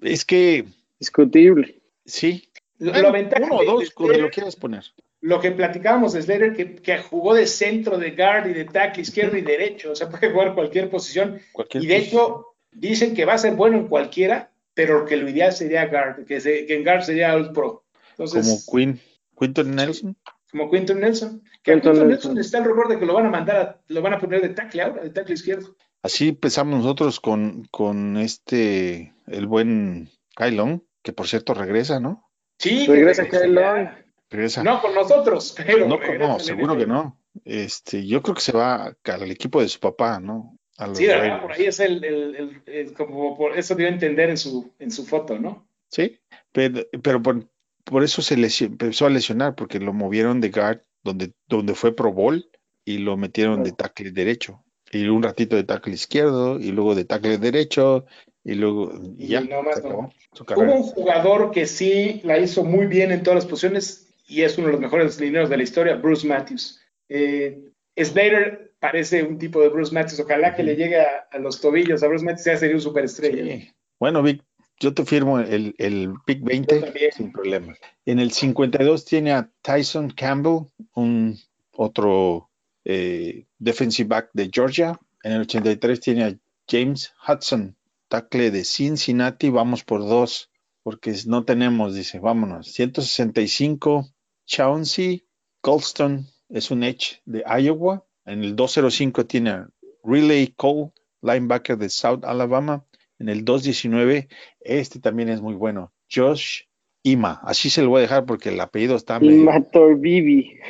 es que Discutible. sí, Lo, Bueno, lo ventaja uno o dos, como lo quieras poner. lo que platicábamos de Slater, que, que jugó de centro, de guard y de tackle izquierdo y derecho, o sea, <laughs> puede jugar cualquier posición. Cualquier Y de posición. hecho, dicen que va a ser bueno en cualquiera, pero que lo ideal sería guard, que, se- que en guard sería All Pro. Entonces, como Quinn, Quinton Nelson. como Quinton Nelson. Que a Quinton Quinton Nelson. Nelson está el rumor de que lo van a mandar, a- lo van a poner de tackle ahora, de tackle izquierdo. Así empezamos nosotros con, con este, el buen Kylon, que por cierto regresa, ¿no? Sí, Regresa Kyle Long. Regresa. No con nosotros, pero No, regresa no, seguro que no. Este, yo creo que se va al equipo de su papá, ¿no? A los Sí, ¿verdad? Raiders. Por ahí es el, el- el- el- como por eso dio a entender en su, en su foto, ¿no? Sí, pero, pero por, por eso se lesi- empezó a lesionar, porque lo movieron de guard, donde, donde fue Pro Bowl, y lo metieron de tackle derecho. Y un ratito de tackle izquierdo, y luego de tackle derecho, y luego, y Y ya, no más se acabó no. su Hubo un jugador que sí la hizo muy bien en todas las posiciones y es uno de los mejores lineros de la historia, Bruce Matthews. Eh, Slater parece un tipo de Bruce Matthews. Ojalá que le llegue a, a los tobillos a Bruce Matthews, ya sería un superestrella. Sí. Bueno, Vic, yo te firmo el, el pick 20 Yo también. sin problema. En el 52 tiene a Tyson Campbell, un otro eh, defensive back de Georgia. En el 83 tiene a James Hudson, tackle de Cincinnati. Vamos por dos, porque no tenemos, dice, vámonos. 165, Chauncey Colston es un edge de Iowa. En el 205 tiene a Riley Cole, linebacker de South Alabama. En el 219, este también es muy bueno. Josh Ima. Así se lo voy a dejar porque el apellido está Y medio. Mator Bibi.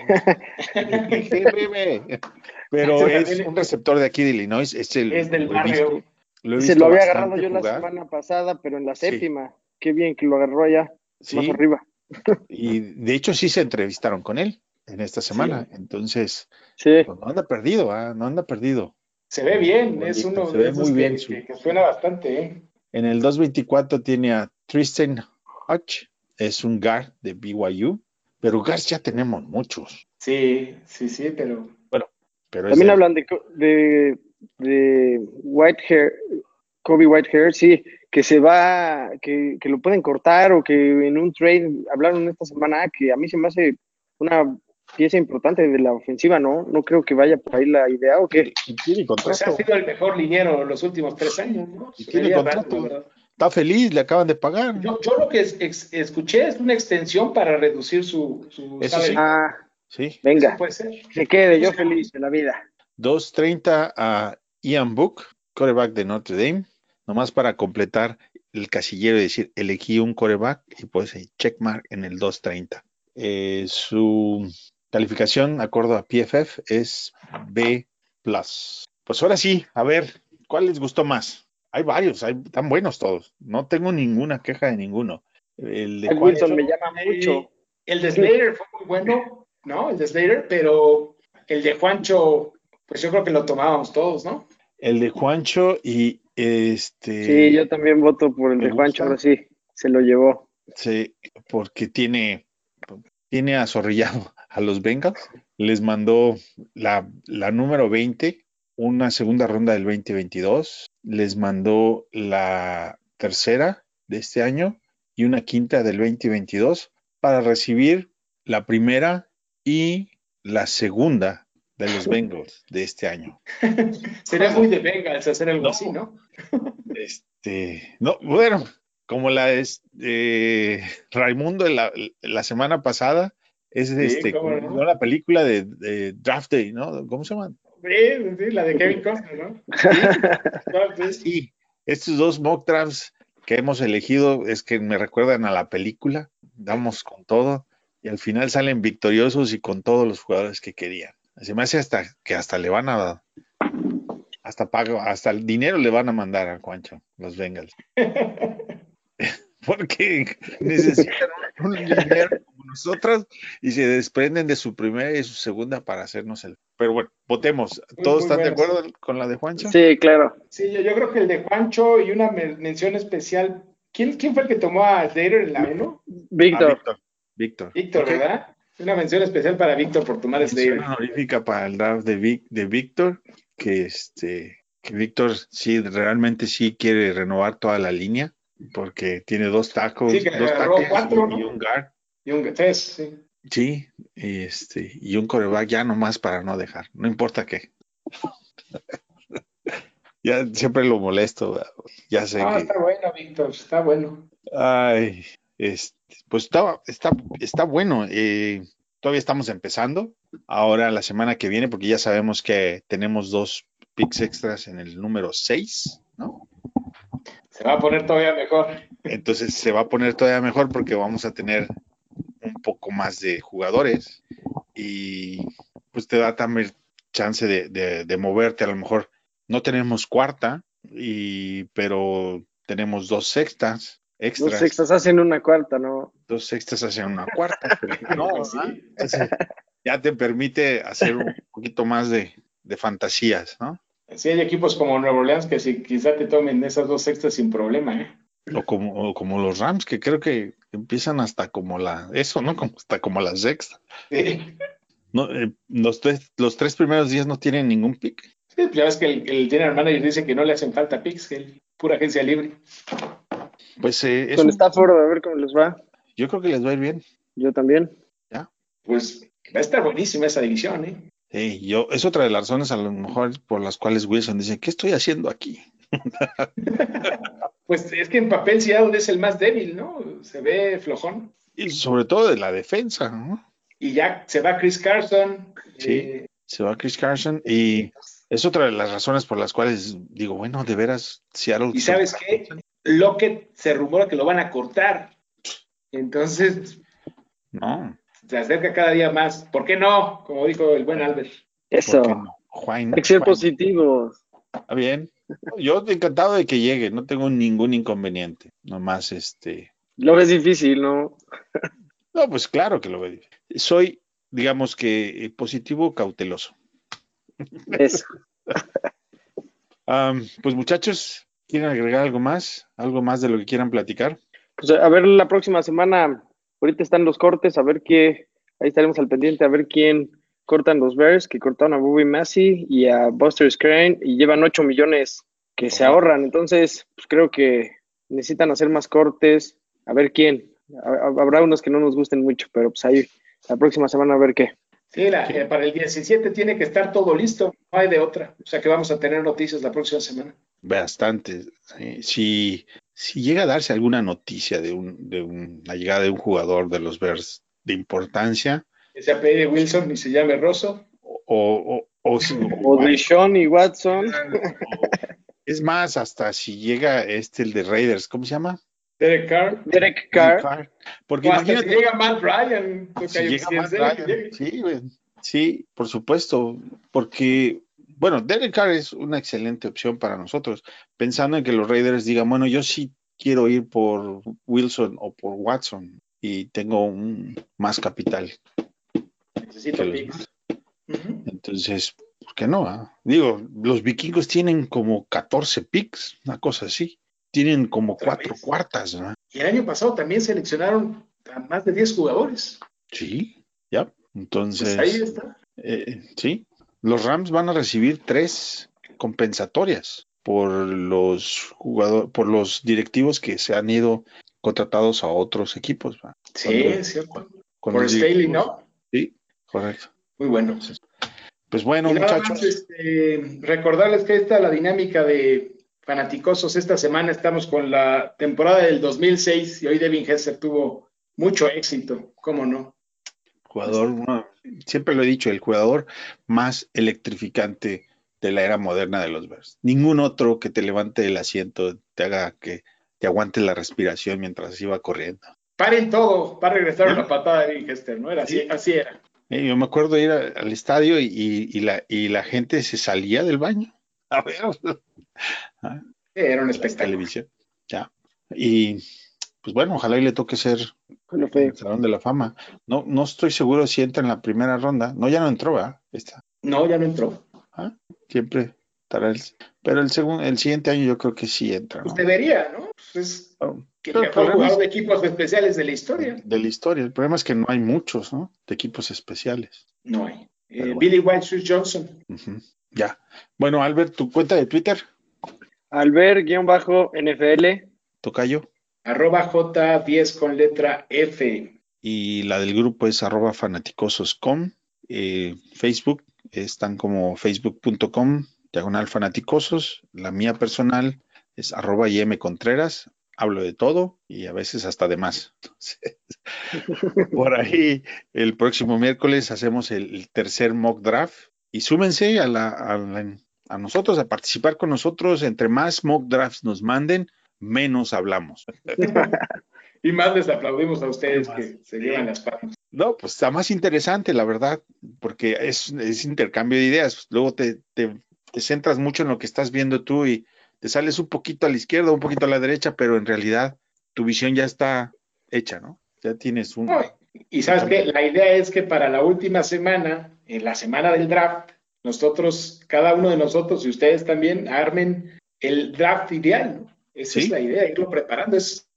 Pero es un receptor de aquí de Illinois. Es, el, Es del barrio. Lo he Se lo había agarrado yo la semana pasada, pero en la Sí. séptima. Qué bien que lo agarró allá, Sí, más arriba. <laughs> y de hecho sí se entrevistaron con él en esta semana. Entonces, Sí. pues no anda perdido, ¿ah? no anda perdido. Se ve bien, Bonito, es uno se de ve esos muy bien que, su- que- que suena bastante. ¿eh? En el 224 tiene a Tristan Hutch, es un guard de BYU, pero guards ya tenemos muchos. Sí, sí, sí, pero Pero es También de- hablan de, de Whitehair, Kobe Whitehair, sí, que se va, que, que lo pueden cortar o que en un trade, hablaron esta semana, que a mí se me hace una pieza importante de la ofensiva, ¿no? No creo que vaya por ahí la idea o qué. Y tiene Pues ha sido el mejor liniero los últimos tres años, ¿no? Y tiene Sería contrato. raro, la verdad. Está feliz, le acaban de pagar. Yo, yo lo que es- ex- escuché es una extensión para reducir su, su Eso sí. Ah, Sí. venga, Eso puede ser. que quede yo feliz de la vida. 2.30 a Ian Book, coreback de Notre Dame, nomás para completar el casillero y decir, elegí un coreback y pues ahí, checkmark en el 2.30. Eh, su calificación, acuerdo a PFF, es B+. Pues ahora sí, a ver, ¿cuál les gustó más? Hay varios, hay, están buenos todos. No tengo ninguna queja de ninguno. El de Wilson me llama mucho. El de Slater fue muy bueno, ¿no? El de Slater, pero el de Juancho, pues yo creo que lo tomábamos todos, ¿no? el de Juancho y este... Sí, yo también voto por el ¿Me de Juancho, ahora sí, se lo llevó. Sí, porque tiene, tiene azorrillado a los Bengals. Les mandó la, la número 20, una segunda ronda del 2022. Les mandó la tercera de este año y una quinta del 2022 para recibir la primera y la segunda de los Bengals de este año. <laughs> Sería muy de Bengals hacer algo No. así, ¿no? <laughs> Este, no, bueno, como la es eh, Raimundo la, la semana pasada, es este, cómo como no. la película de, de Draft Day, ¿no? ¿Cómo se llama? Sí, sí, la de Kevin Costner, ¿no? <laughs> Sí, estos dos mock drafts que hemos elegido es que me recuerdan a la película, damos con todo y al final salen victoriosos y con todos los jugadores que querían. Se me hace hasta que hasta le van a hasta pago, hasta el dinero le van a mandar a Juancho, los Bengals. <laughs> Porque necesitan un, un dinero como nosotros y se desprenden de su primera y su segunda para hacernos el. Pero bueno, votemos. ¿Todos muy están de acuerdo con la de Juancho? Sí, claro. sí, yo, yo creo que el de Juancho y una men- mención especial. ¿Quién, ¿Quién fue el que tomó a Slater en la 1? Ah, Víctor, Víctor. Víctor. ¿verdad? Una mención especial para Víctor por tomar a Mención Slater. honorífica para el draft de, Vic- de Víctor, que este que Víctor sí realmente sí quiere renovar toda la línea, porque tiene dos tacos, Sí, dos tackles cuatro, y, un guard, Y un tres, sí. sí, y este, y un coreback ya nomás para no dejar, no importa qué. <laughs> ya siempre lo molesto, ya sé Ah, que está bueno, Víctor, está bueno. Ay, este, pues está, está, está bueno. eh, todavía estamos empezando. Ahora la semana que viene, porque ya sabemos que tenemos dos picks extras en el número 6, ¿no? Se va a poner todavía mejor. Entonces se va a poner todavía mejor porque vamos a tener un poco más de jugadores y pues te da también chance de, de- de moverte. A lo mejor no tenemos cuarta, y, pero tenemos dos sextas extras. los sextas hacen una cuarta, ¿no? dos sextas hacia una cuarta. <laughs> no, ¿verdad? Entonces, ya te permite hacer un poquito más de, de fantasías, ¿no? Sí, hay equipos como Nuevo Orleans que si quizá te tomen esas dos sextas sin problema, ¿eh? O como, o como los Rams, que creo que empiezan hasta como la, eso, ¿no? Como hasta como la sexta. Sí, No, eh, los, tres, los tres primeros días no tienen ningún pick. Sí, pues ya ves que el, el general manager dice que no le hacen falta picks, que él- pura agencia libre. Pues eh, es Con un- Stafford, a ver cómo les va. yo creo que les va a ir bien. Yo también. Pues va a estar buenísima esa división, ¿eh? Sí, yo, es otra de las razones a lo mejor por las cuales Wilson dice, ¿qué estoy haciendo aquí? <laughs> Pues es que en papel Seattle es el más débil, ¿no? Se ve flojón. Y sobre todo de la defensa, ¿no? Y ya se va Chris Carson. Sí. eh, Se va Chris Carson y es otra de las razones por las cuales digo, bueno, de veras, Seattle. y sabes qué? Lockett se rumora que lo van a cortar. Entonces No, se acerca cada día más. ¿Por qué no? Como dijo el buen Albert. Eso. Hay que ser Juan, positivos. Está bien. Yo encantado de que llegue, no tengo ningún inconveniente. Nomás este. Lo ves difícil, ¿no? No, pues claro que lo veo. Soy, digamos que, eh, positivo cauteloso. Eso. <laughs> Pues muchachos, ¿quieren agregar algo más? ¿Algo más de lo que quieran platicar? Pues a ver la próxima semana. Ahorita están los cortes, a ver qué. Ahí estaremos al pendiente, a ver quién cortan los Bears, que cortaron a Bobby Massey y a Buster Screen y llevan 8 millones que se ahorran. Entonces, pues creo que necesitan hacer más cortes, a ver quién. Habrá unos que no nos gusten mucho, pero pues ahí la próxima semana a ver qué. Sí, eh, para el 17 tiene que estar todo listo, no hay de otra. O sea que vamos a tener noticias la próxima semana. Bastante. si, si llega a darse alguna noticia de, un, de la llegada de un jugador de los Bears de importancia. Que se apelle Wilson y se llame Rosso. O, o, o, o, de Sean y Watson. <laughs> Es más, hasta si llega este, el de Raiders, ¿cómo se llama? Derek Carr. Derek Carr. Porque imagínate, si llega Matt Ryan. Si llega Matt Ryan. Sí, sí, por supuesto. Porque, bueno, Derek Carr es una excelente opción para nosotros. Pensando en que los Raiders digan, bueno, yo sí quiero ir por Wilson o por Watson y tengo un, más capital. Necesito picks. Entonces, ¿por qué no? Ah? Digo, los vikingos tienen como 14 picks, una cosa así. Tienen como cuatro cuartas. ¿no? Y el año pasado también seleccionaron a más de 10 jugadores. Sí, ya. Entonces. Pues ahí está. Eh, sí. Los Rams van a recibir tres compensatorias por los jugadores, por los directivos que se han ido contratados a otros equipos. Sí, es cierto. Por Staley, ¿no? Sí, correcto. Muy bueno. Pues bueno, muchachos. este, recordarles que esta la dinámica de fanaticosos. Esta semana estamos con la temporada del 2006 y hoy Devin Hester tuvo mucho éxito, ¿cómo no? Jugador, siempre lo he dicho, el jugador más electrificante de la era moderna de los Bears. Ningún otro que te levante el asiento, te haga que te aguante la respiración mientras iba corriendo. Paren todo para regresar a la patada de Devin Hester, ¿no? Era así, así era. yo me acuerdo ir al estadio y, la, y la gente se salía del baño. <laughs> A ver, ¿Ah? Era un espectáculo. Televisión. Ya. Y pues bueno, ojalá y le toque ser el Salón de la Fama. No, no estoy seguro si entra en la primera ronda. No, ya no entró, ¿verdad? No, ya no entró. ¿Ah? Siempre estará el. Pero el segundo, el siguiente año yo creo que sí entra. Pues debería, ¿no? Pues oh, que el mejor jugador de equipos especiales de la historia. De la historia. El problema es que no hay muchos, ¿no? De equipos especiales. No hay. Eh, Billy White Johnson. Ya. Bueno, Albert, tu cuenta de Twitter. Albert-NFL. Tocayo. Arroba J10 con letra F. Y la del grupo es arroba fanaticososcom. Eh, Facebook están como facebook.com diagonal fanaticosos. La mía personal es arroba IM Contreras. Hablo de todo y a veces hasta de más. <laughs> por ahí el próximo miércoles hacemos el tercer mock draft y súmense a, nosotros, a participar con nosotros. Entre más mock drafts nos manden, menos hablamos. <laughs> y más les aplaudimos a ustedes que se llevan las palmas. No, pues está más interesante, la verdad, porque es, intercambio de ideas. Luego te, te, centras mucho en lo que estás viendo tú y te sales un poquito a la izquierda, un poquito a la derecha, pero en realidad tu visión ya está hecha, ¿no? Ya tienes un... y sabes que la idea es que para la última semana en la semana del draft, nosotros, cada uno de nosotros y ustedes también, armen el draft ideal, ¿no? Esa es la idea, irlo preparando. Es,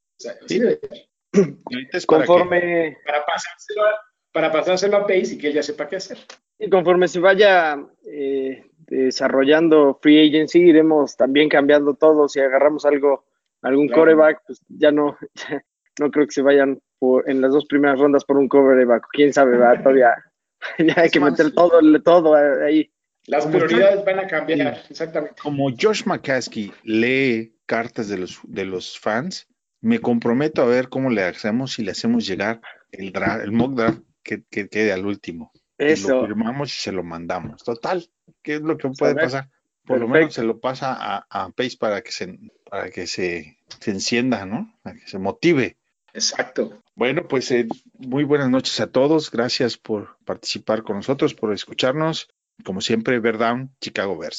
conforme... Para, pasárselo a, para pasárselo a Pace y que él ya sepa qué hacer. Y conforme se vaya eh, desarrollando Free Agency, iremos también cambiando todo. Si agarramos algo, algún coreback, pues ya no, <laughs> no creo que se vayan en las dos primeras rondas por un coreback. Quién sabe, va <laughs> todavía <laughs> ya hay que meter todo, todo ahí. Las prioridades van a cambiar, exactamente. Como Josh McCaskey lee cartas de los, de los fans, me comprometo a ver cómo le hacemos y le hacemos llegar el, el mock draft que, quede al último. Eso. lo firmamos y se lo mandamos. Total, ¿qué es lo que puede pasar? Por lo menos se lo pasa a, a Pace para que se, para que se, se encienda, ¿no? Para que se motive. Exacto. Bueno, pues eh, muy buenas noches a todos. Gracias por participar con nosotros, por escucharnos. Como siempre, Verdown, Chicago Bears.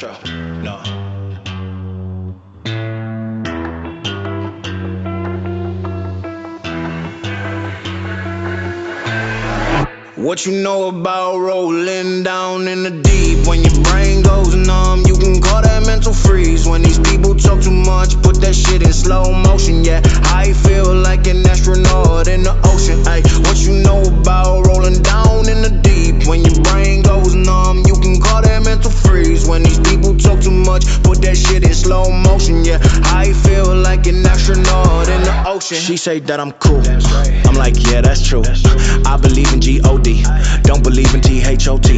Astro, no. What you know about rolling down in the deep when your brain goes numb? You can call that mental freeze when these people talk too much. Put that shit in slow motion, yeah. I feel like an astronaut in the ocean. Ay, what you know about rolling down in the deep when your brain goes numb? You can call that mental freeze when these people talk too much. Put that shit in slow motion, yeah. I feel like an astronaut in the ocean. She say that I'm cool. I'm like, yeah, that's true. I believe in G-O-D, don't believe in T-H-O-T. She keep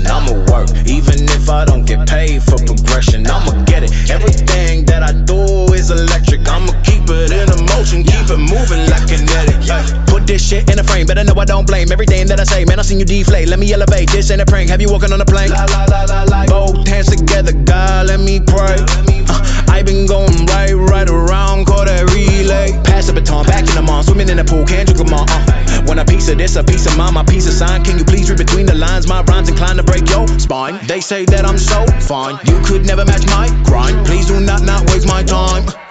I'ma work, even if I don't get paid for progression. I'ma get it. Everything that I do is electric. I'ma keep it in a motion, keep it moving like kinetic. Ay, Put this shit in a frame, better know I don't blame everything that I say. Man, I seen you deflate. Let me elevate. This ain't a prank. Have you walking on a plane? Both hands together, God, let me pray. Uh, I been going right, right around, call that relay. Pass the baton, back in the mall, swimming in the pool, can't drink them all. Uh. Want a piece of this, a piece of mine, my piece of sign. Can you please read between the lines? My rhymes inclined to break your spine. They say that I'm so fine, you could never match my grind. Please do not not waste my time.